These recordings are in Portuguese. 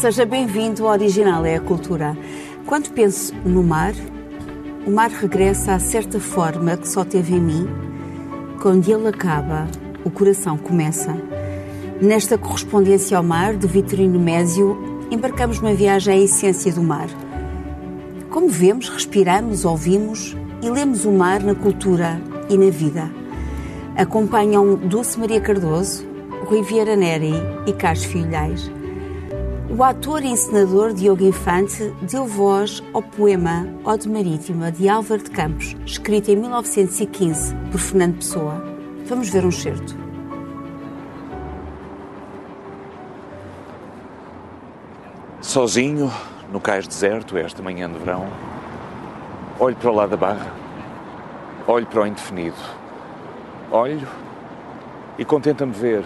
Seja bem-vindo ao Original é a Cultura. Quando penso no mar, o mar regressa a certa forma que só teve em mim. Quando ele acaba, o coração começa. Nesta correspondência ao mar, de Vitorino Mésio, embarcamos numa viagem à essência do mar. Como vemos, respiramos, ouvimos e lemos o mar na cultura e na vida. Acompanham Dulce Maria Cardoso, Rui Vieira Neri e Carlos Filhais. O ator e encenador Diogo Infante deu voz ao poema Ode Marítima de Álvaro de Campos, escrito em 1915 por Fernando Pessoa. Vamos ver um certo. Sozinho, no cais deserto, esta manhã de verão, olho para o lado da barra, olho para o indefinido, olho e contenta-me ver,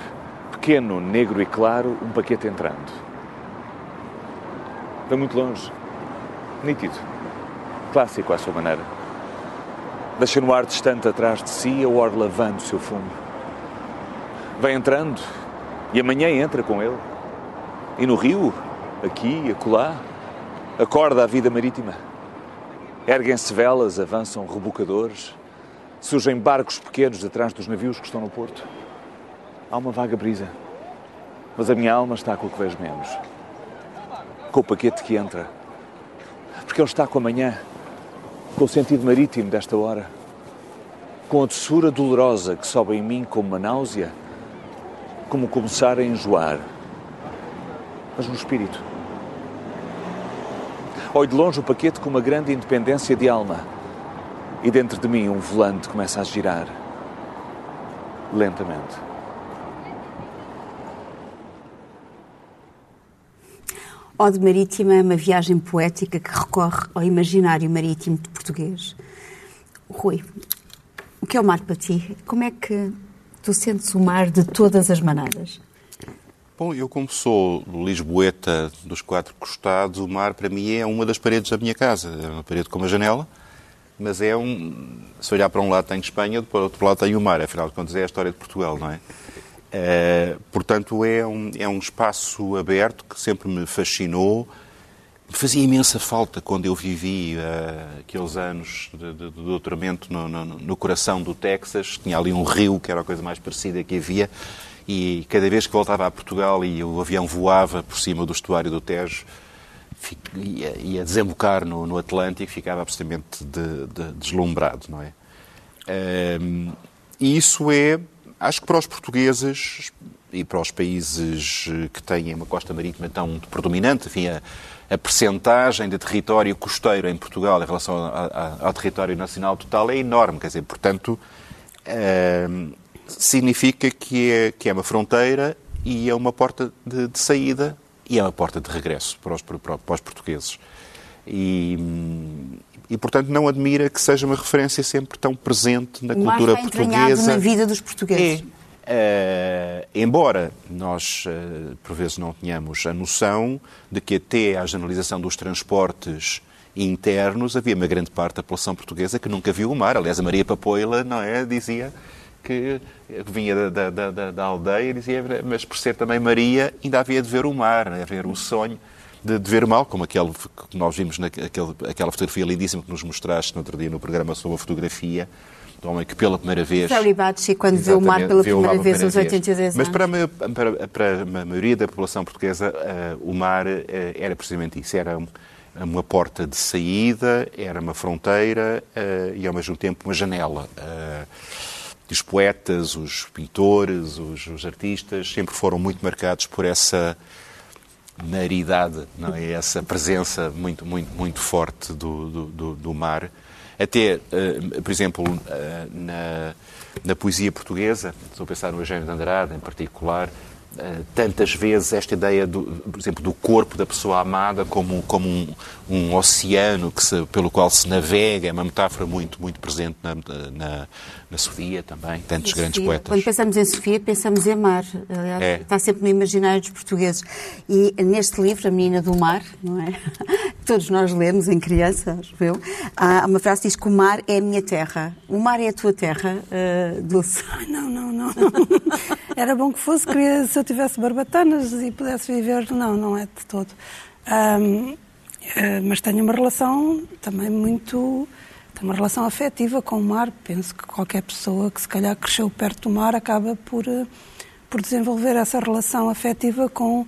pequeno, negro e claro, um paquete entrando Vem muito longe. Nítido. Clássico à sua maneira. Deixa no ar distante atrás de si a orla lavando o seu fumo. Vem entrando e amanhã entra com ele. E no rio, aqui, acolá, acorda a vida marítima. Erguem-se velas, avançam rebocadores, surgem barcos pequenos atrás dos navios que estão no porto. Há uma vaga brisa, mas a minha alma está com o que vejo menos com o paquete que entra. Porque ele está com a manhã, com o sentido marítimo desta hora, com a doçura dolorosa que sobe em mim como uma náusea, como começar a enjoar, mas no espírito. Olho de longe o paquete com uma grande independência de alma e dentro de mim um volante começa a girar lentamente. Ode Marítima é uma viagem poética que recorre ao imaginário marítimo de português. Rui, o que é o mar para ti? Como é que tu sentes o mar de todas as maneiras? Bom, eu como sou lisboeta dos quatro costados, o mar para mim é uma das paredes da minha casa. É uma parede com uma janela, mas é um... Se olhar para um lado tem Espanha, do outro lado tem o mar. Afinal de contas é a história de Portugal, não é? Uh, portanto, é um, é um espaço aberto que sempre me fascinou. Me fazia imensa falta quando eu vivi uh, aqueles anos de, de, de doutoramento no, no, no, coração do Texas. Tinha ali um rio, que era a coisa mais parecida que havia, e cada vez que voltava a Portugal e o avião voava por cima do estuário do Tejo, ia, ia desembocar no, no Atlântico, ficava absolutamente de, deslumbrado, não é? Uh, e isso é Acho que para os portugueses e para os países eh, que têm uma costa marítima tão predominante, enfim, a, a percentagem de território costeiro em Portugal em relação a, a, ao território nacional total é enorme. Quer dizer, portanto, uh, significa que é, que é uma fronteira e é uma porta de, de saída e é uma porta de regresso para os, para, para os portugueses. E, e, portanto, não admira que seja uma referência sempre tão presente na cultura portuguesa. na vida dos portugueses. É, uh, embora nós, uh, por vezes, não tenhamos a noção de que até à generalização dos transportes internos havia uma grande parte da população portuguesa que nunca viu o mar. Aliás, a Maria Papoila, não é, dizia que vinha da, da, da, da aldeia, dizia, mas por ser também Maria, ainda havia de ver o mar, haver o sonho de, de ver mal, como aquele que nós vimos naquele, aquela fotografia lindíssima que nos mostraste no outro dia no programa sobre a fotografia, do homem que pela primeira vez... Batchi, quando viu o mar pela primeira vez aos 82 anos. Mas para a, para, para a maioria da população portuguesa, uh, o mar uh, era precisamente isso, era uma porta de saída, era uma fronteira uh, e ao mesmo tempo uma janela. os poetas, os pintores, os, os artistas sempre foram muito marcados por essa maridade, não é? Essa presença muito, muito, muito forte do, do, do mar. Até, uh, por exemplo, uh, na, na poesia portuguesa, estou a pensar no Eugênio de Andrade em particular, tantas vezes esta ideia, do, por exemplo, do corpo da pessoa amada como, como um, um oceano que se, pelo qual se navega, é uma metáfora muito, muito presente na, na, na Sofia também, tantos grandes poetas. Quando pensamos em Sofia, pensamos em mar. Aliás, é. está sempre no imaginário dos portugueses. E neste livro, A Menina do Mar, não é? Todos nós lemos em criança, acho eu. Há uma frase que diz que o mar é a minha terra. O mar é a tua terra, uh, Dulce. Não, não, não. era bom que fosse, queria, se eu tivesse barbatanas e pudesse viver. Não, não é de todo. Um, eh, mas tenho uma relação também muito. Tenho uma relação afetiva com o mar. Penso que qualquer pessoa que se calhar cresceu perto do mar acaba por, eh, por desenvolver essa relação afetiva com,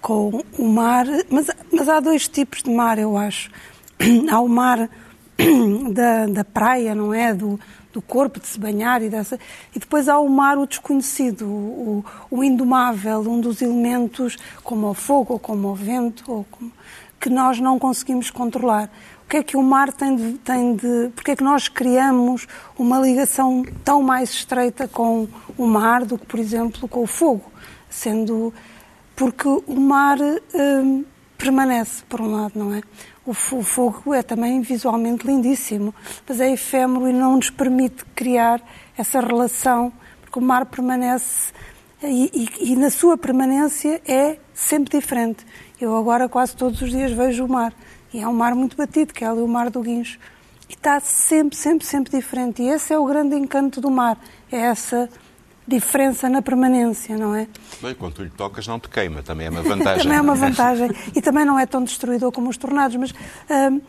com o mar. Mas, mas há dois tipos de mar, eu acho. Há o mar da, da praia, não é? Do, do corpo, de se banhar e dessa. E depois há o mar, o desconhecido, o, o indomável, um dos elementos como o fogo, ou como o vento, ou como, que nós não conseguimos controlar. O que é que o mar tem de, tem de. Porque é que nós criamos uma ligação tão mais estreita com o mar do que, por exemplo, com o fogo? Sendo. Porque o mar hum, permanece, por um lado, não é? O fogo é também visualmente lindíssimo, mas é efêmero e não nos permite criar essa relação, porque o mar permanece e, e, e, na sua permanência é sempre diferente. Eu agora quase todos os dias vejo o mar e é um mar muito batido, que é ali o mar do Guincho. E está sempre, sempre, sempre diferente. E esse é o grande encanto do mar, é essa diferença na permanência, não é? Bem, quando tu lhe tocas não te queima, também é uma vantagem. também é uma vantagem. e também não é tão destruidor como os tornados, mas hum,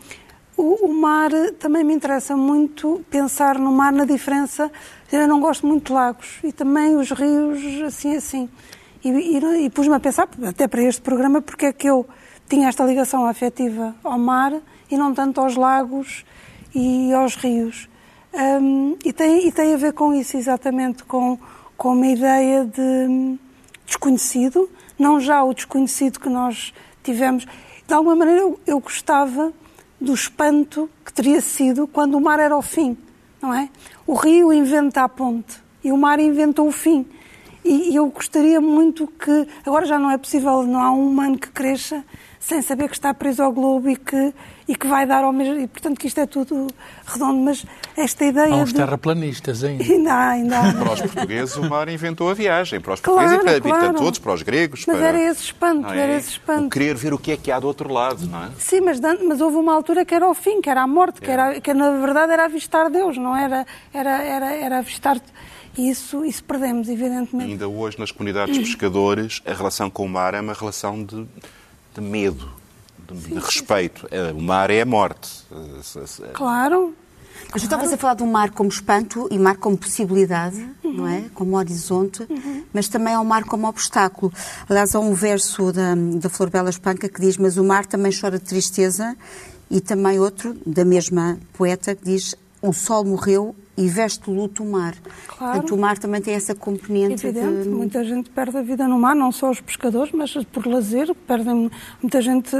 o, o, mar também me interessa muito pensar no mar na diferença. Eu não gosto muito de lagos e também os rios assim assim. E, e, e pus-me a pensar, até para este programa, porque é que eu tinha esta ligação afetiva ao mar e não tanto aos lagos e aos rios. Um, e, tem, e tem a ver com isso, exatamente, com com uma ideia de desconhecido, não já o desconhecido que nós tivemos. De alguma maneira, eu, gostava do espanto que teria sido quando o mar era o fim, não é? O rio inventa a ponte e o mar inventou o fim. E, e eu gostaria muito que. Agora já não é possível, não há um humano que cresça sem saber que está preso ao globo e que, e que vai dar ao mesmo. E, portanto, que isto é tudo redondo. Mas esta ideia. Há uns de... terraplanistas ainda. Ainda há, ainda há. Para os portugueses, o mar inventou a viagem. Para os portugueses claro, e para, claro. todos, para os gregos. Mas para... era esse espanto, é? era esse espanto. O querer ver o que é que há do outro lado, não é? Sim, mas, mas houve uma altura que era o fim, que era a morte, é. que, era, que na verdade era avistar Deus, não era, era, era, era avistar. E isso, isso perdemos, evidentemente. Ainda hoje, nas comunidades de pescadores, a relação com o mar é uma relação de, de medo de, respeito. É, o mar é a morte. Claro. Mas tu estavas a falar do mar como espanto e mar como possibilidade, uhum. não é? Como horizonte, uhum. mas também ao mar como obstáculo. Aliás, há um verso da, da Flor Bela Espanca que diz: Mas o mar também chora de tristeza, e também outro, da mesma poeta, que diz: O sol morreu e veste luto o mar. Claro. Portanto, o mar também tem essa componente. Evidente, de... muita gente perde a vida no mar, não só os pescadores, mas por lazer, perdem muita gente,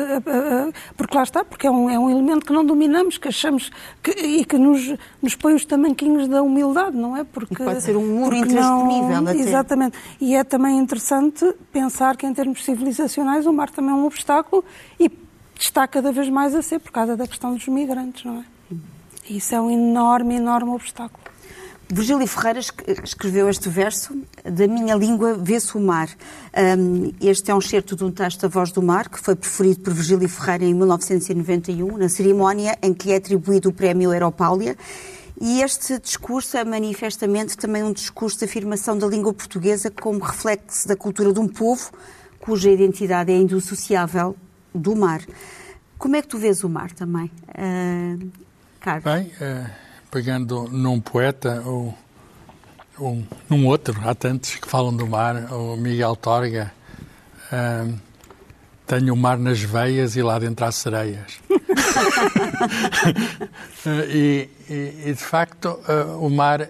porque lá está, porque é um, é um elemento que não dominamos, que achamos que, e que nos, nos põe os tamanquinhos da humildade, não é? Porque, e pode ser um muro intransponível não, Exatamente. E é também interessante pensar que em termos civilizacionais o mar também é um obstáculo e está cada vez mais a ser por causa da questão dos migrantes, não é? Isso é um enorme, enorme obstáculo. Virgílio Ferreira escreveu este verso: Da minha língua vê-se o mar. Este é um excerto de um texto da Voz do Mar, que foi preferido por Virgílio Ferreira em 1991, na cerimónia em que lhe é atribuído o Prémio Europália. E este discurso é manifestamente também um discurso de afirmação da língua portuguesa como reflexo da cultura de um povo cuja identidade é indissociável do mar. Como é que tu vês o mar também? Uh, Carlos? Bem, uh, pegando num poeta ou, ou num outro, há tantos que falam do mar, o Miguel Torga, uh, tenho o mar nas veias e lá dentro há sereias. e, e, e, de facto, uh, o mar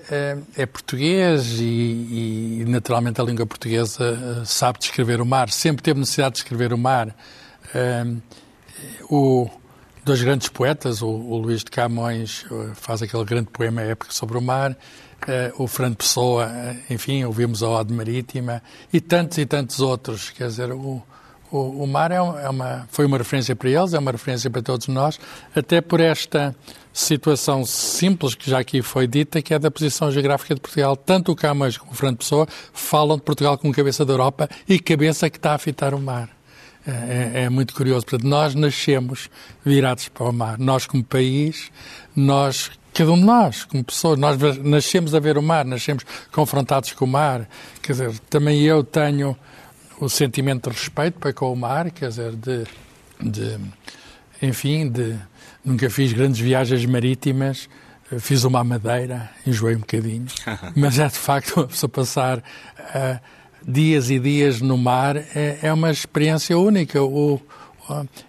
é português e, e, naturalmente, a língua portuguesa sabe descrever o mar, sempre teve necessidade de descrever o mar. o dois grandes poetas, o, o Luís de Camões eh, faz aquele grande poema épico sobre o mar, uh, o Fernando Pessoa, uh, enfim, ouvimos a Ode Marítima, e tantos e tantos outros. Quer dizer, o, o, o mar é é uma, foi uma referência para eles, é uma referência para todos nós, até por esta situação simples que já aqui foi dita, que é da posição geográfica de Portugal. Tanto o Camões como o Fernando Pessoa falam de Portugal como cabeça da Europa e cabeça que está a fitar o mar. É, é, muito curioso. Portanto, nós nascemos virados para o mar. Nós, como país, nós cada um de nós, como pessoas, nós nascemos a ver o mar, nascemos confrontados com o mar. Quer dizer, também eu tenho o sentimento de respeito para com o mar, quer dizer, de, de enfim, de nunca fiz grandes viagens marítimas, fiz uma madeira, enjoei um bocadinho, mas é de facto a pessoa passar uh, dias e dias no mar é, é uma experiência única. O,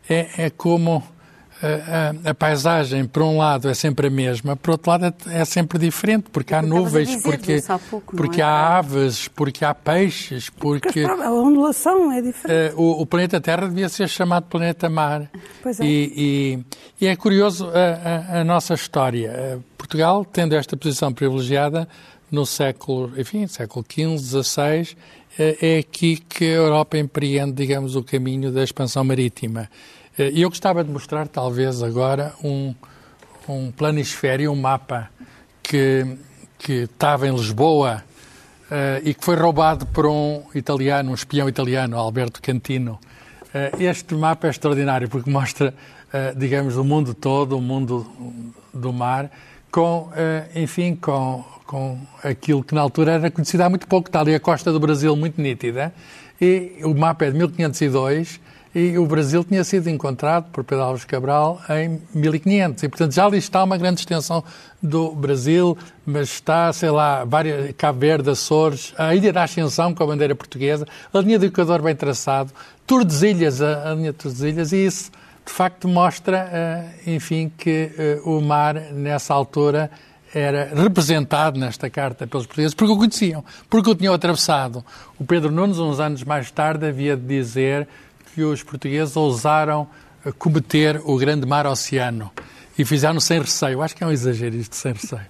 é, é como a, a, paisagem, por um lado, é sempre a mesma, por outro lado, é, é sempre diferente, porque há nuvens, porque, pouco, porque é? há aves, porque há peixes, porque. porque a ondulação é diferente. Uh, o, o, planeta Terra devia ser chamado planeta Mar. Pois é. E, e, e é curioso a, a, a nossa história. Eh, Portugal, tendo esta posição privilegiada no século, enfim, século XV, XVI, eh, é aqui que a Europa empreende, digamos, o caminho da expansão marítima. Eh, e eu gostava de mostrar, talvez, agora um, um planisfério, um mapa que, que estava em Lisboa uh, e que foi roubado por um italiano, um espião italiano, Alberto Cantino. Este mapa é extraordinário porque mostra, digamos, o mundo todo, o mundo do mar, com, enfim, com, com aquilo que na altura era conhecido há muito pouco. Está ali a costa do Brasil muito nítida. E o mapa é de 1502 e o Brasil tinha sido encontrado por Pedro Alves Cabral em 1500. E, portanto, já ali está uma grande extensão do Brasil, mas está, sei lá, várias, Cabo Verde, Açores, a Ilha da Ascensão com a bandeira portuguesa, a linha do Equador bem traçado, Tordesilhas, a, a linha de Tordesilhas, e isso, de facto, mostra, uh, enfim, que uh, o mar, nessa altura, era representado nesta carta pelos portugueses porque o conheciam, porque o tinham atravessado. O Pedro Nunes, uns anos mais tarde, havia de dizer que os portugueses ousaram eh, cometer o grande mar oceano e fizeram sem receio. Acho que é um exagero isto, sem receio.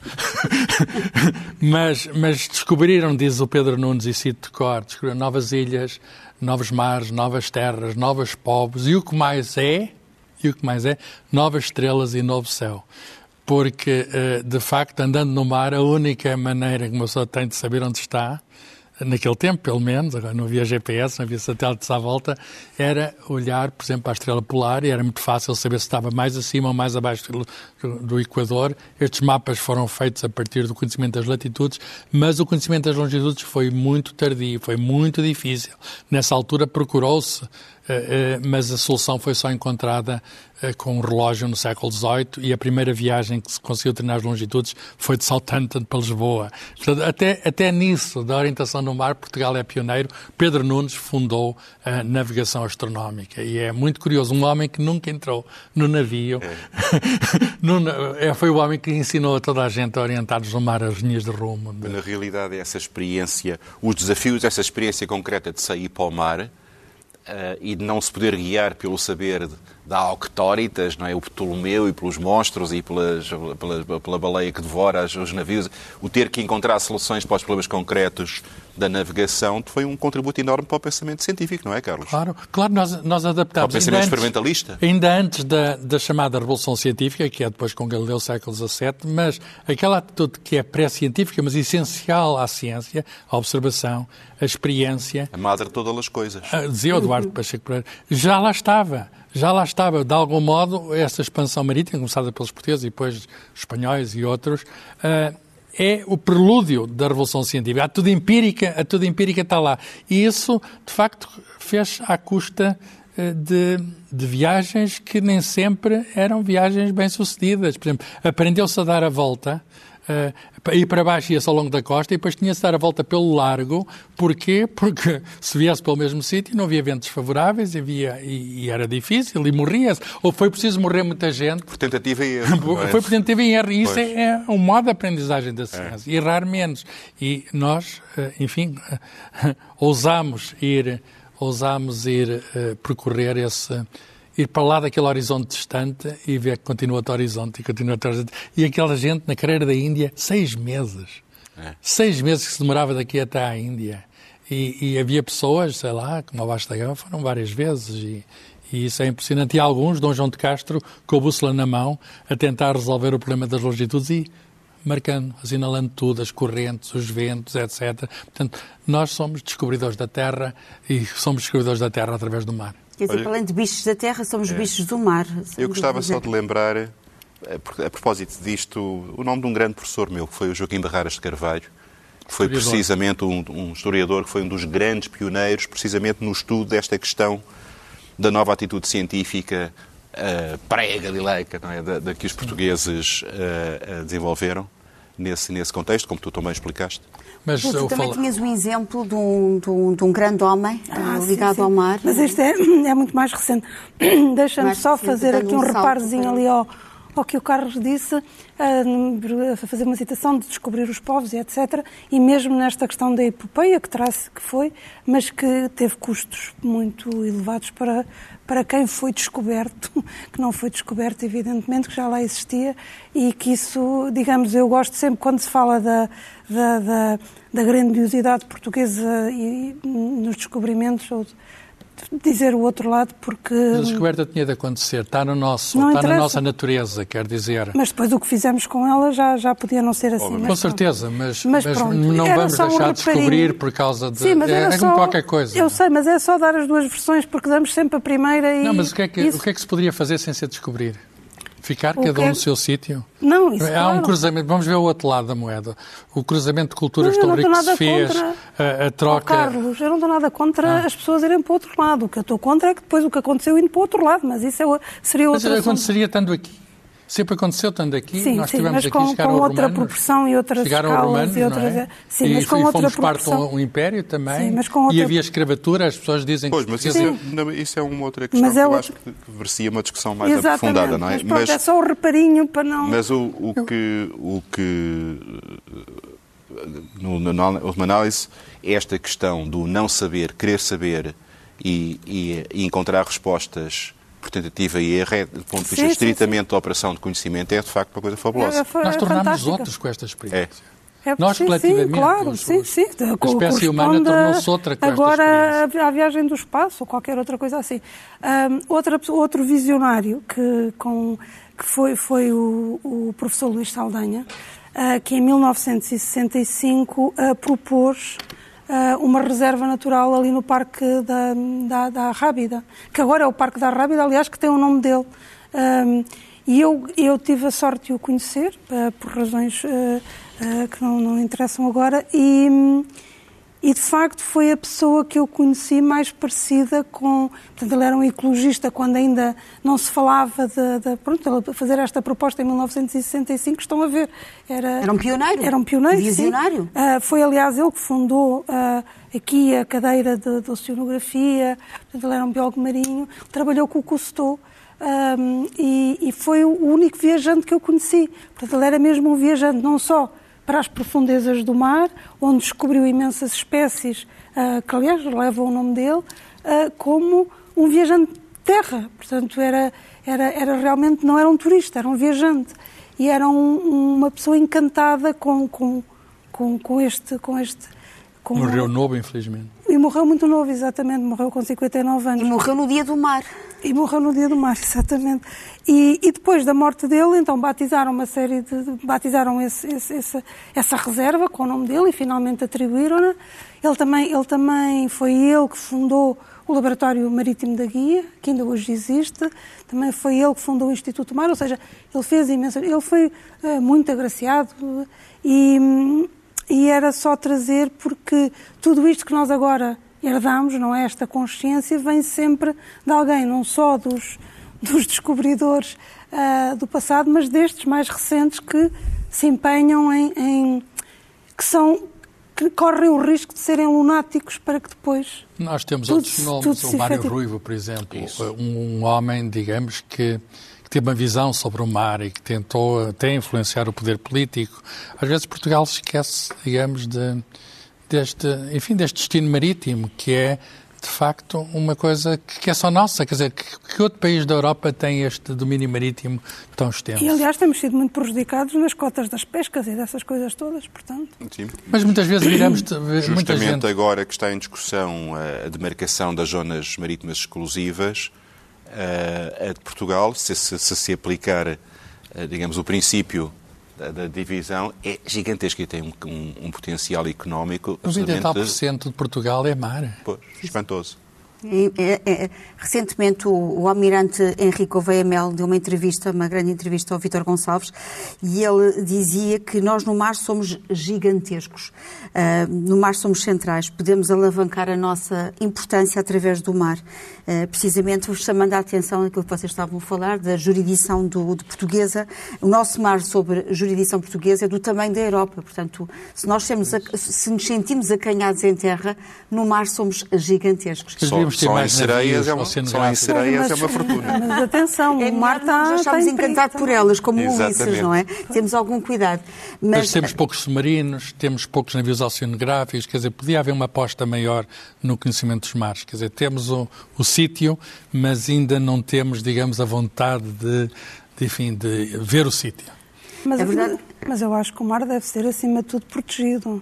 mas, mas descobriram, diz o Pedro Nunes, e cito de cor, descobriram novas ilhas, novos mares, novas terras, novos povos, e o que mais é, e o que mais é, novas estrelas e novo céu. Porque, eh, de facto, andando no mar, a única maneira que uma pessoa tem de saber onde está naquele tempo, pelo menos, agora não havia GPS, não havia satélites à volta, era olhar, por exemplo, para a estrela polar e era muito fácil saber se estava mais acima ou mais abaixo do, do Equador. Estes mapas foram feitos a partir do conhecimento das latitudes, mas o conhecimento das longitudes foi muito tardio, foi muito difícil. Nessa altura procurou-se mas a solução foi só encontrada eh, com um relógio no século XVIII e a primeira viagem que se conseguiu treinar as longitudes foi de Southampton para Lisboa. Portanto, até, até nisso, da orientação no mar, Portugal é pioneiro. Pedro Nunes fundou a navegação astronómica e é muito curioso. Um homem que nunca entrou no navio, é. é, foi o homem que ensinou a toda a gente a orientar-nos no mar as linhas de rumo. Na realidade, essa experiência, os desafios essa experiência concreta de sair para o mar e de não se poder guiar pelo saber da Auctoritas, não é? o Ptolomeu e pelos monstros e pelas, pela, pela baleia que devora os navios, o ter que encontrar soluções para os problemas concretos da navegação foi um contributo enorme para o pensamento científico, não é, Carlos? Claro, claro nós, nós adaptámos. Para o pensamento ainda experimentalista. Antes, ainda antes da, da chamada Revolução Científica, que é depois com Galileu, século XVII, mas aquela atitude que é pré-científica, mas essencial à ciência, a observação, a experiência. A madre de todas as coisas. Ah, dizia o Eduardo Pacheco Pereira. Já lá estava já lá estava, de algum modo, essa expansão marítima, começada pelos portugueses e depois espanhóis e outros, uh, é o prelúdio da Revolução Científica. A tudo empírica, a tudo empírica está lá. E isso, de facto, fez à custa uh, de, de, viagens que nem sempre eram viagens bem-sucedidas. Por exemplo, aprendeu-se a dar a volta uh, ir para baixo ia-se ao longo da costa e depois tinha-se de dar a volta pelo largo. Porquê? Porque se viesse pelo mesmo sítio não havia ventos favoráveis havia, e, e era difícil e morria-se. Ou foi preciso morrer muita gente. Por tentativa e erro. foi por tentativa e erro. E isso é, é, um modo de aprendizagem da ciência. É. Errar menos. E nós, eh, enfim, ousamos ir, ousamos ir uh, percorrer esse ir para lá daquele horizonte distante e ver que continua outro horizonte e continua outro horizonte. E aquela gente na carreira da Índia, seis meses. É. Seis meses que se demorava daqui até à Índia. E, e havia pessoas, sei lá, como a Basta Gama, foram várias vezes. E, e isso é impressionante. E alguns, Dom João de Castro, com a bússola na mão, a tentar resolver o problema das longitudes e marcando, assinalando tudo, as correntes, os ventos, etc. Portanto, nós somos descobridores da Terra e somos descobridores da Terra através do mar. Quer dizer, Olha, além de bichos da terra, somos é. bichos do mar. Eu gostava só de lembrar a propósito disto, o nome de um grande professor meu, que foi o Joaquim Barraras de Carvalho, que foi precisamente um, um historiador que foi um dos grandes pioneiros, precisamente no estudo desta questão da nova atitude científica uh, pré-galileica, não é? Da, da que os portugueses uh, uh, desenvolveram nesse, nesse contexto, como tu também explicaste. Mas tu também falo... tinhas um exemplo de um, de um, de um grande homem ah, ligado sim, sim. ao mar. Mas este é, é muito mais recente. Deixa-me só fazer aqui um, um reparozinho ali ao, ao que o Carlos disse, a fazer uma citação de descobrir os povos e etc. E mesmo nesta questão da epopeia, que, traz, que foi, mas que teve custos muito elevados para, para quem foi descoberto, que não foi descoberto, evidentemente, que já lá existia, e que isso, digamos, eu gosto sempre, quando se fala da, da, da, da grandiosidade portuguesa e, nos descobrimentos, ou dizer o outro lado porque... Mas a descoberta tinha de acontecer, está, no nosso, está na nossa natureza, quer dizer. Mas depois o que fizemos com ela já, já podia não ser assim. Com certeza, mas, mas, mas não vamos deixar de descobrir por causa de... Sim, mas é, é só, como qualquer coisa. Eu sei, mas é só dar as duas versões porque damos sempre a primeira e... Não, mas o que é que, isso... o que, é que se poderia fazer sem ser descobrir? Ficar cada um no seu sítio? Não, isso Há claro. um cruzamento, vamos ver o outro lado da moeda. O cruzamento de culturas tão rico que se fez, a, a, troca... Oh, Carlos, eu não estou nada contra ah. as pessoas irem para o outro lado. O que eu estou contra é que depois o que aconteceu indo para o outro lado, mas isso é, seria outro Mas aconteceria estando aqui. Sempre aconteceu estando aqui, sim, nós sim, tivemos mas aqui, com, chegaram com outra romanos, proporção e outras chegaram escalas romanos, e outras... é? Sim, e, mas com e outra fomos proporção. parte do império também. Sim, mas com outra... E havia escravatura, as pessoas dizem pois, que... mas isso, é, isso é uma outra questão mas que é eu outro... acho que merecia uma discussão mais Exatamente, aprofundada, não é? Mas, pronto, mas é só o reparinho para não... Mas o, o que... O que no, numa análise, esta questão do não saber, querer saber e, e, e encontrar respostas por tentativa e erro, é, do ponto de vista Sim, sim, estritamente da operação de conhecimento, é de facto uma coisa fabulosa. É, foi- Nós é tornámos fantástica. outros com esta experiência. É, Nós, sim, coletivamente, sim, claro, os- sim, sim. a espécie humana tornou-se outra com Agora a, viagem do espaço ou qualquer outra coisa assim. Ahm, outra, outro visionário que, com, que foi, foi o, o professor Luís Saldanha, ah, que em 1965 ah, propôs uma reserva natural ali no Parque da, da, da Rábida, que agora é o Parque da Rábida, aliás, que tem o nome dele. Ahm, e eu, eu tive a sorte de o conhecer, ah, por razões ah, que não, não interessam agora, e, e de facto foi a pessoa que eu conheci mais parecida com. Portanto, ele era um ecologista quando ainda não se falava de. de pronto, ele fazer esta proposta em 1965, estão a ver. Era, Era um pioneiro. Era um pioneiro. Visionário. Ah, foi, aliás, ele que fundou ah, aqui a cadeira de, de oceanografia, portanto, ele era um biólogo marinho, trabalhou com o Cousteau. ahm, e, e foi o único viajante que eu conheci. Portanto, ele era mesmo um viajante, não só para as profundezas do mar, onde descobriu imensas espécies, ah, que aliás levam o nome dele, ah, como um viajante de terra. Portanto, era, era, era realmente, não era um turista, era um viajante. E era um- uma pessoa encantada com, com, com, com este. Com este com Morreu novo, infelizmente. E morreu muito novo, exatamente, morreu com 59 anos. E morreu no dia do mar. E morreu no dia do mar, exatamente. E, e depois da morte dele, então batizaram uma série de. batizaram esse- esse- essa, essa reserva com o nome dele e finalmente atribuíram-na. Ele também, ele também foi ele que fundou o Laboratório Marítimo da Guia, que ainda hoje existe. Também foi ele que fundou o Instituto do Mar, ou seja, ele fez imenso. Ele foi eh, muito agraciado e. e era só trazer porque tudo isto que nós agora herdamos, não é? Esta consciência vem sempre de alguém, não só dos, dos descobridores ah, do passado, mas destes mais recentes que se empenham em, em- que são que correm o risco de serem lunáticos para que depois Nós temos Tudo outros nomes. o Mário efetiva. Ruivo, por exemplo, um, um homem, digamos, que, que teve uma visão sobre o mar e que tentou até influenciar o poder político. Às vezes Portugal se esquece, digamos, de, deste, enfim, deste destino marítimo, que é, de facto, uma coisa que, que é só nossa. Quer dizer, que, que outro país da Europa tem este domínio marítimo tão extenso? e aliás temos sido muito prejudicados nas cotas das pescas e dessas coisas todas, portanto. Sim. Mas muitas vezes viramos... Justamente gente... agora que está em discussão a demarcação das zonas marítimas exclusivas, eh, a de Portugal, se se, se, se aplicar, eh, digamos, o princípio da, da divisão, é gigantesca e tem um, um- um potencial económico absolutamente 90% de Portugal é mar. pois, espantoso. É, é, recentemente, o, o almirante Henrique Oveia Mel deu uma entrevista, uma grande entrevista ao Vítor Gonçalves, e ele dizia que nós no mar somos gigantescos. Uh, no mar somos centrais, podemos alavancar a nossa importância através do mar. Uh, precisamente chamando a atenção aquilo que vocês estavam a falar, da jurisdição do, de portuguesa. O nosso mar sobre jurisdição portuguesa é do tamanho da Europa. Portanto, se nós temos, se nos sentimos acanhados em terra, no mar somos gigantescos. Só, só em sereias, é uma, só em sereias é uma fortuna. Mas atenção, é o mar está... Nós estamos encantados por elas, como Ulisses, não é? Temos algum cuidado. Mas... mas temos poucos submarinos, temos poucos navios oceanográficos, quer dizer, podia haver uma aposta maior no conhecimento dos mares. Quer dizer, temos o, o sítio, mas ainda não temos, digamos, a vontade de, de enfim, de ver o sítio. Mas, é verdade. mas eu acho que o mar deve ser, acima de tudo, protegido.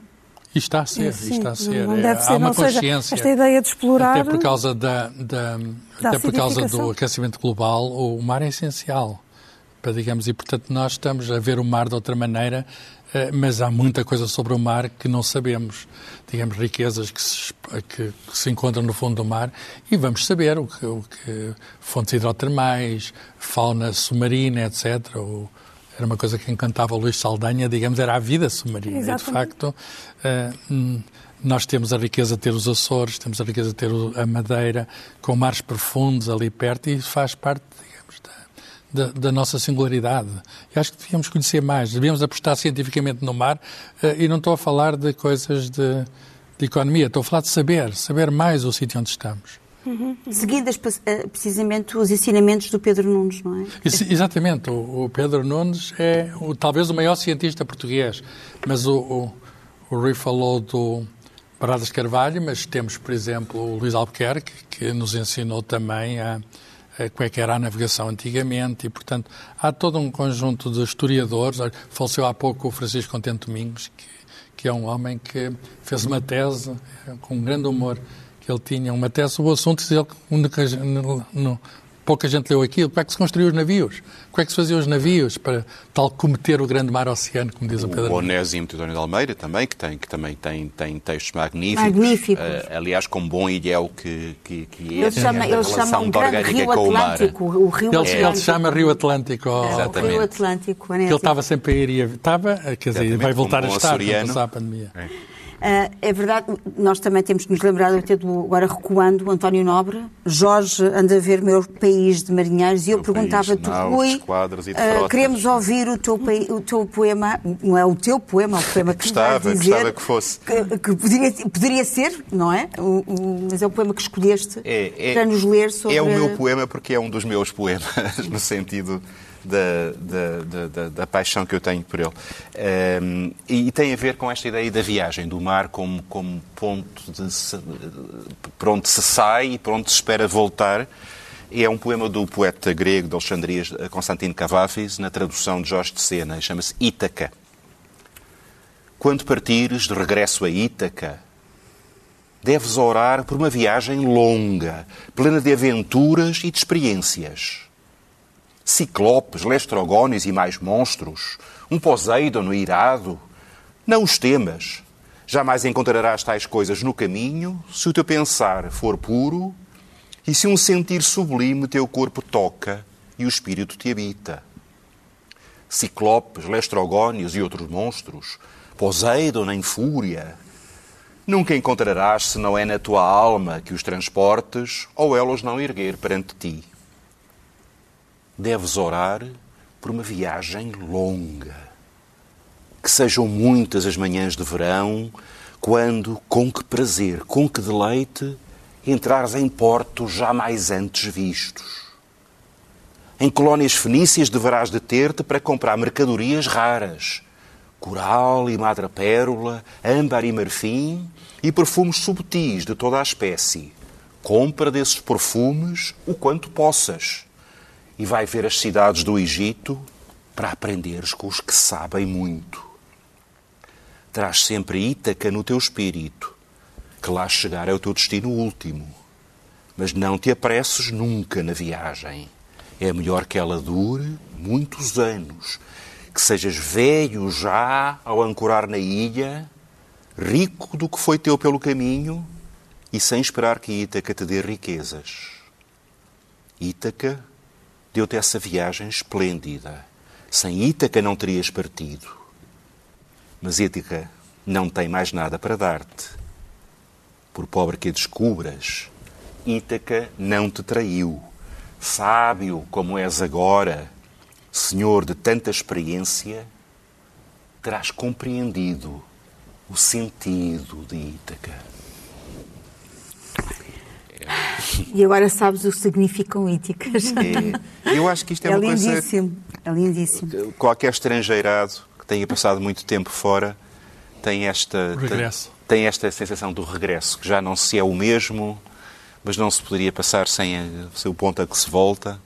E está a ser, Sim, está a ser. Não deve ser, Há uma não consciência. Seja, esta ideia de explorar. Até por causa, da, da, da até por causa do aquecimento global, o mar é essencial. Para, digamos, e portanto nós estamos a ver o mar de outra maneira, mas há muita coisa sobre o mar que não sabemos. Digamos, riquezas que se, que, que se encontram no fundo do mar e vamos saber o que, o que fontes hidrotermais, fauna submarina, etc. O, era uma coisa que encantava o Luís Saldanha, digamos, era a vida submarina. Exatamente. E, de facto, uh, nós temos a riqueza de ter os Açores, temos a riqueza de ter a Madeira, com mares profundos ali perto, e faz parte, da, da, nossa singularidade. Eu acho que devíamos conhecer mais, devíamos apostar cientificamente no mar, uh, e não estou a falar de coisas de, de economia, estou a falar de saber, saber mais o sítio onde estamos. Uhum, uhum. Seguindo eh, precisamente os ensinamentos do Pedro Nunes, não é? exatamente. O, o, Pedro Nunes é o, talvez o maior cientista português, mas o, o, o Rui falou do Paradas Carvalho, mas temos, por exemplo, o Luís Albuquerque, que nos ensinou também a como é que era a navegação antigamente e, portanto, há todo um conjunto de historiadores. Faleceu há pouco o Francisco Contente Domingos, que, que é um homem que fez uma tese com um grande humor que ele tinha uma tese sobre o assunto e ele, no, pouca gente leu aquilo. Como é que se construíam os navios? Como é que se faziam os navios para tal cometer o grande mar oceano, como diz o, o Pedro? O Onésimo Tidónio de Almeida também, que, tem, que também tem, tem textos magníficos. Magníficos. Uh, aliás, com bom ilhéu que, que, que é. Ele chama, ele chama um grande rio Atlântico. O, rio ele, Atlântico. ele chama Rio Atlântico. Oh, Exatamente. O rio Atlântico. Ele estava sempre a ir e estava, quer dizer, vai voltar a estar quando passar a pandemia. É. Uh, é verdade, nós também temos que nos lembrar até do, agora recuando, o António Nobre, Jorge anda a ver meu país de marinheiros e eu perguntava-te, Rui, uh, queremos ouvir o teu, o teu poema, não é o teu poema, o poema que gostava, dizer, gostava que fosse. Que, que poderia, poderia, ser, não é? O, o, mas é o poema que escolheste é, é, para nos ler sobre... É o meu poema porque é um dos meus poemas, no sentido da, da, da, da, paixão que eu tenho por ele. Um, ehm, e tem a ver com esta ideia da viagem, do mar como, como ponto de se, por onde se sai e por onde se espera voltar. É um poema do poeta grego de Alexandria, Constantino Cavafis, na tradução de Jorge de Sena, chama-se Ítaca. Quando partires de regresso a Ítaca, deves orar por uma viagem longa, plena de aventuras e de experiências ciclopes, lestrogónios e mais monstros, um Poseidon irado. Não os temas. Jamais encontrarás tais coisas no caminho, se o teu pensar for puro e se um sentir sublime teu corpo toca e o espírito te habita. Ciclopes, lestrogónios e outros monstros, Poseidon em fúria, nunca encontrarás se não é na tua alma que os transportes ou elas não erguer perante ti deves orar por uma viagem longa. Que sejam muitas as manhãs de verão, quando, com que prazer, com que deleite, entrares em portos jamais antes vistos. Em colónias fenícias deverás deter-te para comprar mercadorias raras, coral e madrepérola, âmbar e marfim e perfumes subtis de toda a espécie. Compra desses perfumes o quanto possas e vai ver as cidades do Egito para aprenderes com os que sabem muito. Traz sempre Ítaca no teu espírito, que lá chegar é o teu destino último. Mas não te apresses nunca na viagem. É melhor que ela dure muitos anos, que sejas velho já ao ancorar na ilha, rico do que foi teu pelo caminho, e sem esperar que Ítaca te dê riquezas. Ítaca deu-te essa viagem esplêndida. Sem Ítaca não terias partido. Mas Ítaca não tem mais nada para dar-te. Por pobre que a descubras, Ítaca não te traiu. Sábio como és agora, senhor de tanta experiência, terás compreendido o sentido de Ítaca. E agora sabes o que significam íticas. É, eu acho que isto é, É uma coisa lindíssimo. É lindíssimo. qualquer estrangeirado que tenha passado muito tempo fora tem esta regresso. tem esta sensação do regresso que já não se é o mesmo mas não se poderia passar sem, sem o ponto a que se volta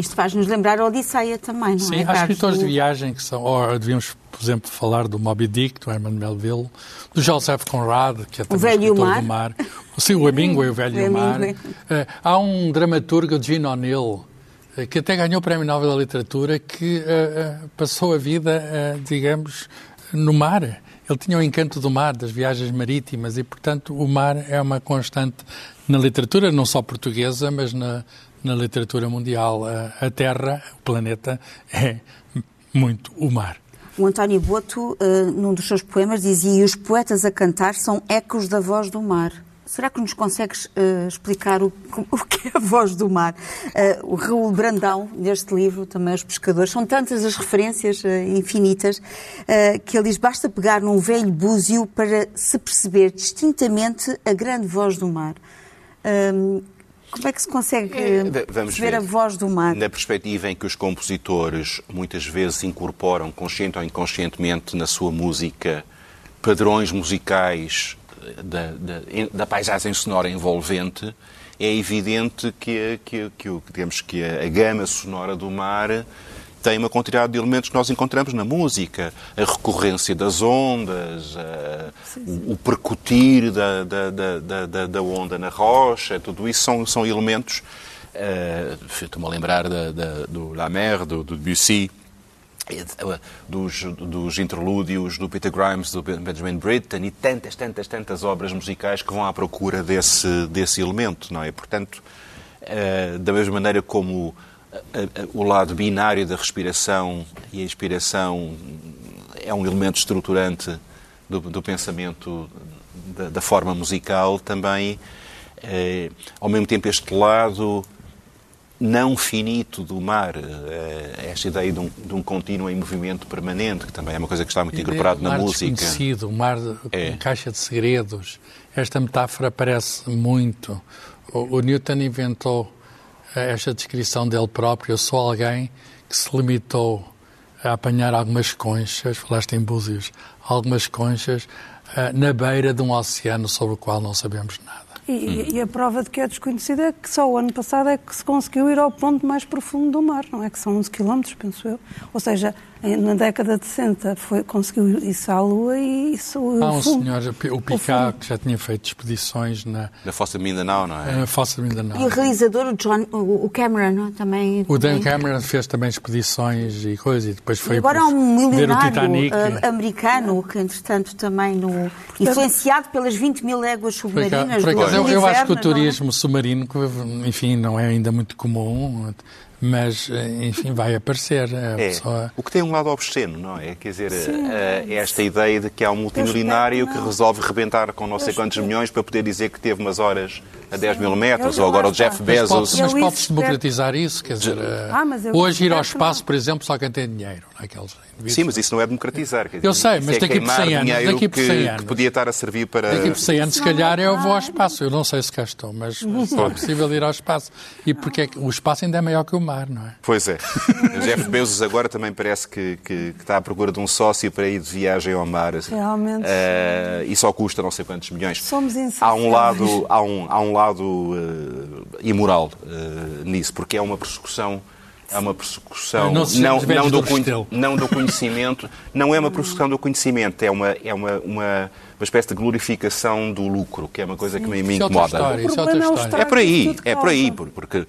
Isto faz-nos lembrar a Odisseia também, não Sim, é? há Carlos? escritores de viagem que são, ou devíamos, por exemplo, falar do Moby Dick, do Herman Melville, do Joseph Conrad, que é também Velho o escritor Mar. do mar. Sim, o Hemingway, o Velho O Mar. Eh, há um dramaturgo, Gene O'Neill, eh, que até ganhou o Prémio Nobel da Literatura, que eh, eh, passou a vida, eh, digamos, no mar. Ele tinha o encanto do mar, das viagens marítimas, e, portanto, o mar é uma constante na literatura, não só portuguesa, mas na, na literatura mundial. A, Terra, o planeta, é muito o mar. O António Boto, eh, num dos seus poemas, dizia: "E os poetas a cantar são ecos da voz do mar. Será que nos consegues eh, explicar o, o que é a voz do mar? Eh, o Raul Brandão, neste livro, também os pescadores, são tantas as referências eh, infinitas que ele diz: basta pegar num velho búzio para se perceber distintamente a grande voz do mar. Hum, como é que se consegue V- vamos ver. a voz do mar? Na perspectiva em que os compositores muitas vezes incorporam, consciente ou inconscientemente, na sua música, padrões musicais da, da, da paisagem sonora envolvente, é evidente que, que, que, digamos, que a, a gama sonora do mar tem uma quantidade de elementos que nós encontramos na música. A recorrência das ondas, a- o, o percutir da, da, da, da- da, da onda na rocha, tudo isso são, são elementos. eh, Estou-me a lembrar da, da- do La Mer, do, do Debussy, eh, dos, dos interlúdios do Peter Grimes, do Benjamin Britten e tantas, tantas, tantas obras musicais que vão à procura desse, desse elemento, não é? Portanto, eh, da mesma maneira como o lado binário da respiração e a inspiração é um elemento estruturante do, do pensamento da, da forma musical, também, eh, ao mesmo tempo, este lado não finito do mar, eh, esta ideia de um, de um contínuo em movimento permanente, que também é uma coisa que está muito incorporado o na música. desconhecido, o mar É. com caixa de segredos. Esta metáfora aparece muito. O, o Newton inventou esta descrição dele próprio. Eu sou alguém que se limitou a apanhar algumas conchas, falaste em búzios, algumas conchas eh, na beira de um oceano sobre o qual não sabemos nada. E, e a prova de que é desconhecido é que só o ano passado é que se conseguiu ir ao ponto mais profundo do mar, não é? Que são 11 quilómetros, penso eu. Ou seja, na década de 60 foi, conseguiu isso à Lua e isso o Há um fundo. senhor, o Picard, que já tinha feito expedições na, Da Fossa de Mindanao, não é? na Fossa de Mindanao. E o realizador, o, John, o Cameron, não? é? também. O Dan também- Cameron fez também expedições e coisas, e depois foi E agora há um milionário ah, americano que, entretanto, também no, influenciado pelas 20 mil léguas submarinas por acaso, do eu, eu acho que o não é? turismo submarino, que, enfim, não é ainda muito comum, mas, enfim, vai aparecer. A É, pessoa... o que tem um lado obsceno, não é? Quer dizer, eh, é esta ideia de que há um multimilionário que resolve rebentar com não sei quantos milhões para poder dizer que teve umas horas a 10 mil metros, ou agora o. Jeff Bezos. pode- mas pode-se isso democratizar isso, quer dizer, eh, Ah, mas eu hoje ir ao que espaço, por exemplo, só quem tem dinheiro, não é? aqueles. Sim, mas isso não é democratizar. Quer dizer, Eu sei, mas é daqui por queimar 100 anos, daqui por que, 100 que anos. podia estar a servir para... Daqui por 100 anos, se calhar, eu vou ao espaço. Eu não sei se cá estou, mas só é possível ir ao espaço. E porque é que o espaço ainda é maior que o mar, não é? Pois é. O Jeff Bezos agora também parece que, que- que está à procura de um sócio para ir de viagem ao mar. assim. Realmente. Eh, e só custa não sei quantos milhões. Somos há um lado, há um, há um lado eh, imoral eh, nisso, porque é uma persecução. É uma persecução Não se não, do, não do conhecimento, não é uma persecução do conhecimento, é uma, é uma, uma, uma espécie de glorificação do lucro, que é uma coisa que me, me é outra incomoda. história. É é. É por aí, é por aí, porque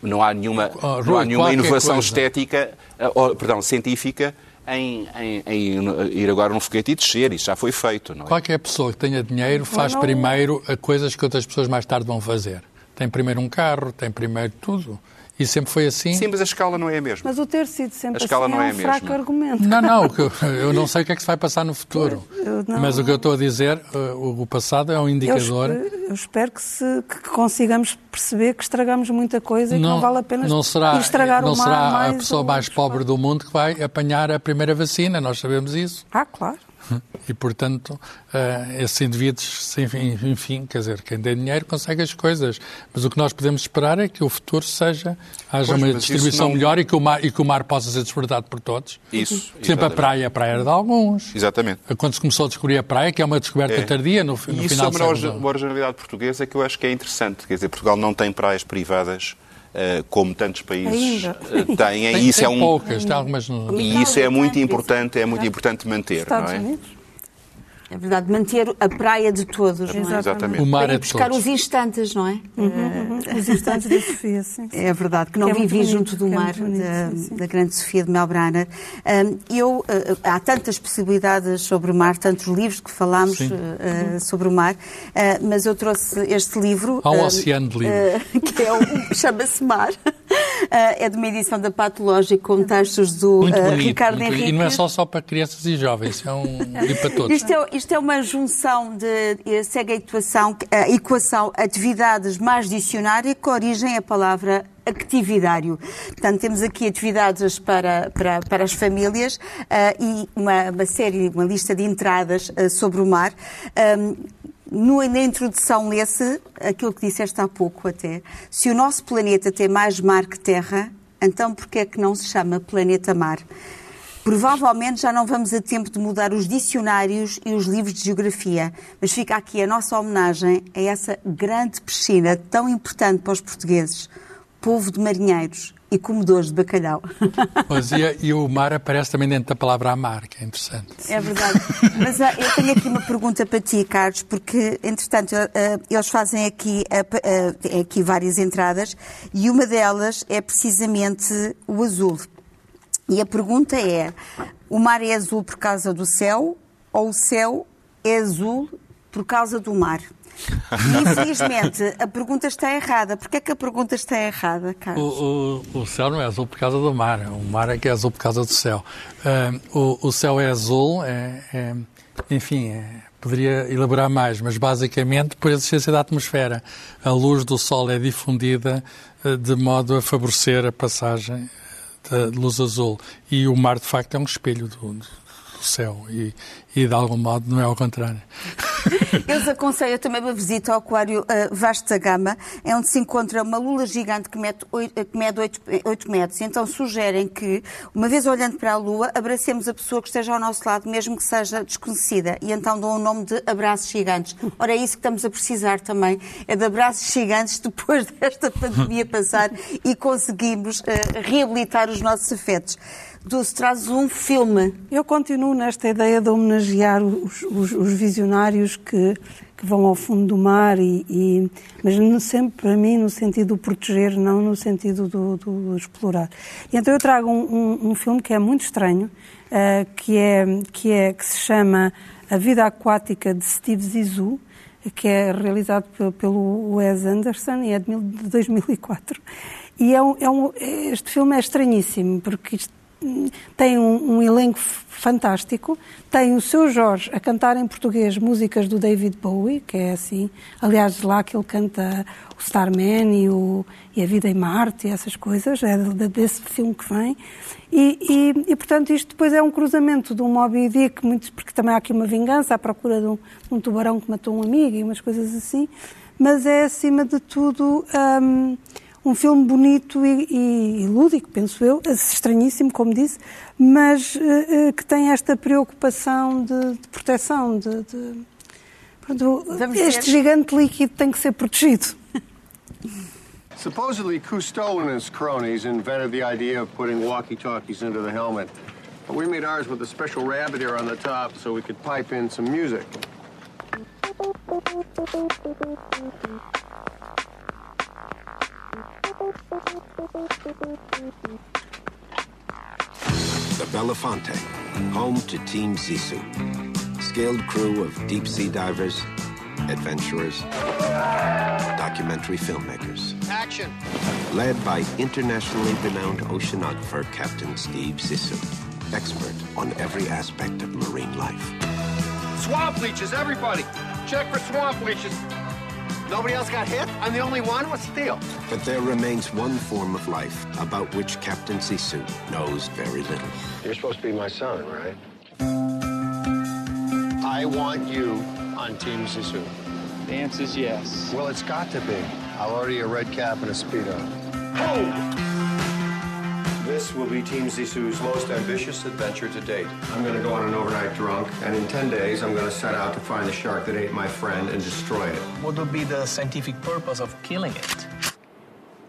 não há nenhuma, Oh, não há nenhuma inovação coisa. estética, ah, oh, perdão, científica em, em, em, ir agora num foguete e descer. Isso já foi feito, não é? Qualquer pessoa que tenha dinheiro faz primeiro coisas que outras pessoas mais tarde vão fazer. Tem primeiro um carro, tem primeiro tudo. E sempre foi assim? Sim, mas a escala não é a mesma. Mas o ter sido sempre a escala assim não é é um fraco mesma. argumento. Não, não, eu não sei o que é que se vai passar no futuro. Não- Mas o que eu estou a dizer, eh, o passado é um Eu, indicador. eu espero que, se, que consigamos perceber que estragamos muita coisa e que não vale a pena não será, estragar não o mar será mais a pessoa mais pobre do mundo que vai apanhar a primeira vacina, nós sabemos isso. Ah, claro. E, portanto, eh, esses indivíduos, enfim, quer dizer, quem tem dinheiro consegue as coisas. Mas o que nós podemos esperar é que o futuro seja, haja Pois, uma isso distribuição não- melhor e que, o mar, e que o mar possa ser desfrutado por todos. Isso. Por exemplo, a exatamente. praia, a praia era de alguns. Exatamente. Quando se começou a descobrir a praia, que é uma descoberta É. tardia no, no E isso final é do uma, origi- século uma originalidade portuguesa que eu acho que é interessante. Quer dizer, Portugal não tem praias privadas eh, como tantos países Ainda. eh, têm. E Tem, isso tem é um, poucas, tem algumas. E isso é muito importante, é muito importante manter, Estados não é? Unidos. É verdade, manter a praia de todos, não é? Exatamente. O mar é de buscar todos. os instantes, não é? Os instantes da Sofia, sim. É verdade, que não Que é vivi bonito, junto do é mar muito bonito, da, sim, sim. da grande Sofia de Melbrana. Eu, uh, há tantas possibilidades sobre o mar, tantos livros que falámos Sim. uh, uh, sobre o mar, uh, mas eu trouxe este livro. Há um uh, oceano de livros. uh, que é o chama-se Mar. Uh, é de uma edição da Patológico com textos do Muito uh, bonito. Ricardo muito. Henrique. E não é só, só para crianças e jovens, é um livro para todos. Isto é, isto é uma junção de eh, segue a equação, a equação atividades mais dicionária que origem a palavra actividário. Portanto, temos aqui atividades para, para, para as famílias ah, e uma, uma série, uma lista de entradas ah, sobre o mar. Ahm, no- na introdução lê-se aquilo que disseste há pouco até. Se o nosso planeta tem mais mar que terra, então por que é que não se chama planeta mar? Provavelmente já não vamos a tempo de mudar os dicionários e os livros de geografia, mas fica aqui a nossa homenagem a essa grande piscina tão importante para os portugueses, povo de marinheiros e comedores de bacalhau. Pois, e, e o mar aparece também dentro da palavra amar, que é interessante. É verdade. Mas ah, eu tenho aqui uma pergunta para ti, Carlos, porque, entretanto, ah, eles fazem aqui, ah, ah, aqui várias entradas e uma delas é precisamente o azul. E a pergunta é: o mar é azul por causa do céu ou o céu é azul por causa do mar? Infelizmente, a pergunta está errada. Porquê é que a pergunta está errada, O, Carlos? o, o céu não é azul por causa do mar, o mar é que é azul por causa do céu. Ah, o, o céu é azul, é, é- enfim, é- poderia elaborar mais, mas basicamente por existência da atmosfera. A luz do sol é difundida ah, de modo a favorecer a passagem da luz azul. E o mar, de facto, é um espelho do, do céu e, e, de algum modo, não é ao contrário. Eu os aconselho também uma visita ao Aquário eh, Vasco da Gama, é onde se encontra uma lula gigante que mede, oito, eh, que mede 8, metros. Então sugerem que, uma vez olhando para a Lua, abracemos a pessoa que esteja ao nosso lado, mesmo que seja desconhecida. E então dão o nome de abraços gigantes. Ora, é isso que estamos a precisar também, é de abraços gigantes depois desta pandemia passar e conseguimos eh, reabilitar os nossos afetos. Dulce, trazes um filme. Eu continuo nesta ideia de homenagear os, os- os visionários que, que vão ao fundo do mar, e, e- mas sempre para mim no sentido do proteger, não no sentido do, do- explorar. E então eu trago um, um- um filme que é muito estranho, eh, que, é, que, é, que se chama A Vida Aquática de Steve Zissou, que é realizado pe- pelo Wes Anderson e é de de 2004. E é um- é um- este filme é estranhíssimo, porque isto tem um, um elenco fantástico, tem o seu Jorge a cantar em português músicas do David Bowie, que é assim, aliás, lá que ele canta o Starman e, o, e A Vida em Marte e essas coisas, é de- desse filme que vem. E, e- e, portanto, isto depois é um cruzamento de um Moby Dick, muito, porque também há aqui uma vingança à procura de um, de um tubarão que matou um amigo e umas coisas assim, mas é, acima de tudo, hum, um filme bonito e, e- e lúdico, penso eu, estranhíssimo, como disse, mas eh, que tem esta preocupação de, de proteção, de, de- pronto, este ver. gigante líquido tem que ser protegido. Supposedly, Cousteau and his cronies invented the idea of putting walkie-talkies into the helmet. But we made ours with a special rabbit ear on the top so we could pipe in some music. The Belafonte, home to Team Sisu. Skilled crew of deep sea divers, adventurers, documentary filmmakers. Action! Led by internationally renowned oceanographer Captain Steve Sisu, expert on every aspect of marine life. Swamp leeches, everybody! Check for swamp leeches. Nobody else got hit? I'm the only one? What's the deal? But there remains one form of life about which Captain Sisu knows very little. You're supposed to be my son, right? I want you on Team Sisu. The answer is yes. Well, it's got to be. I'll order you a red cap and a Speedo. This will be Team Zisu's most ambitious adventure to date. I'm going to go on an overnight drunk, and in 10 days, I'm going to set out to find the shark that ate my friend and destroy it. What would be the scientific purpose of killing it?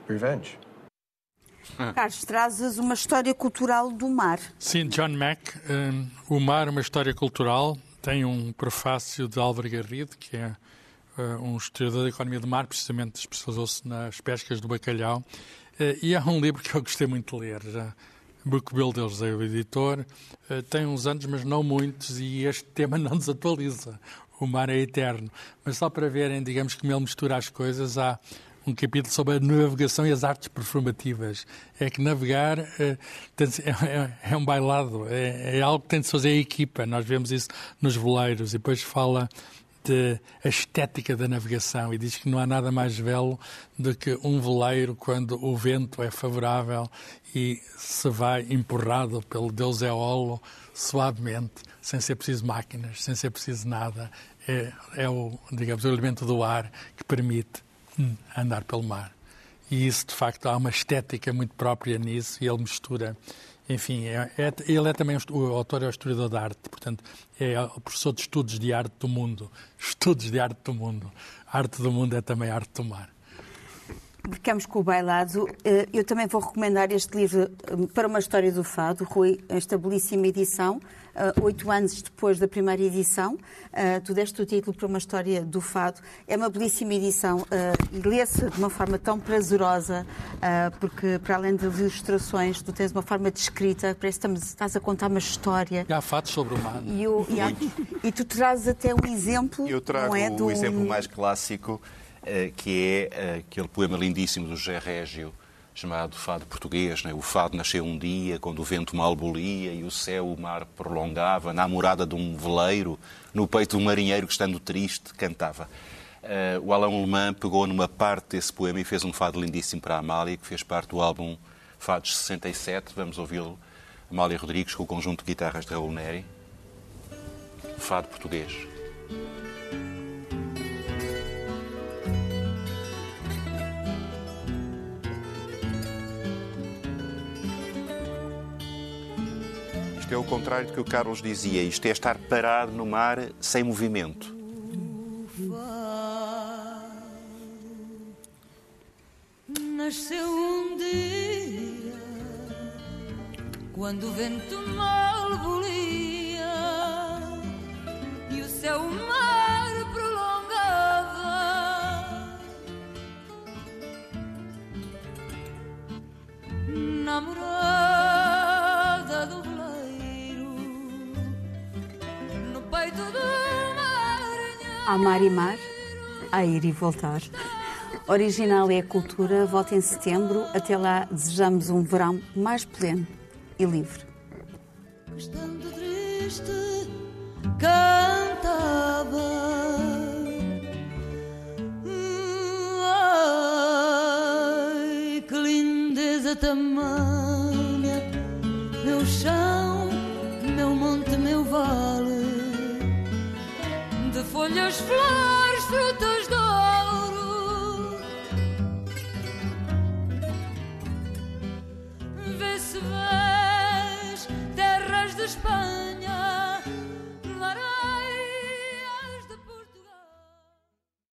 Revenge. Carlos, trazes uma história cultural do mar. Sim, John Mack, um, O Mar, uma história cultural, tem um prefácio de Álvaro Garrido, que é uh, um historiador da economia do mar, precisamente especializou-se nas pescas do bacalhau, e é um livro que eu gostei muito de ler. Já. Book Builders é o editor, uh, tem uns anos, mas não muitos, e este tema não desatualiza. O mar é eterno. Mas só para verem, digamos, como ele mistura as coisas, há um capítulo sobre a navegação e as artes performativas. É que navegar é, é, um bailado, é, é, algo que tem de fazer a equipa. Nós vemos isso nos veleiros e depois fala de a estética da navegação e diz que não há nada mais belo do que um veleiro quando o vento é favorável e se vai empurrado pelo Deus Eolo suavemente, sem ser preciso máquinas, sem ser preciso nada. É, é o, digamos, o elemento do ar que permite andar pelo mar. E isso, de facto, há uma estética muito própria nisso e ele mistura. Enfim, é, é, ele é também o autor é o historiador da arte, portanto, é o professor de estudos de arte do mundo. Estudos de arte do mundo. A arte do mundo é também a arte do mar. Ficamos com o bailado. Eh, eu também vou recomendar este livro eh, para uma história do fado, Rui, esta belíssima edição, eh, oito anos depois da primeira edição. Tu deste o título para uma história do fado. É uma belíssima edição e lê-se de uma forma tão prazerosa, porque para além das ilustrações, tu tens uma forma de escrita, parece que estás a contar uma história. E há fatos sobre o mar. E, e, há, e, tu trazes até um exemplo. Eu trago é, o exemplo mais clássico que é eh, aquele poema lindíssimo do José Régio, chamado Fado Português. Né? O fado nasceu um dia, quando o vento mal bolia e o céu o mar prolongava, na morada de um veleiro, no peito um marinheiro que, estando triste, cantava. Uh, o Alain Lemã pegou numa parte desse poema e fez um fado lindíssimo para a Amália, que fez parte do álbum Fados 67. Vamos ouvi-lo. Amália Rodrigues, com o conjunto de guitarras de Raul Neri. Fado Português. É o contrário do que o Carlos dizia. Isto é estar parado no mar sem movimento. Nasceu um dia quando o vento mal bolia e o céu o Há mar e mar, a ir e voltar. Original é a cultura, volta em setembro. Até lá, desejamos um verão mais pleno e livre. Estando triste, cantava. Ai, que lindeza tamanha, meu chão, meu monte, meu vale folhas, flores, frutos de ouro. Vê se vês terras de Espanha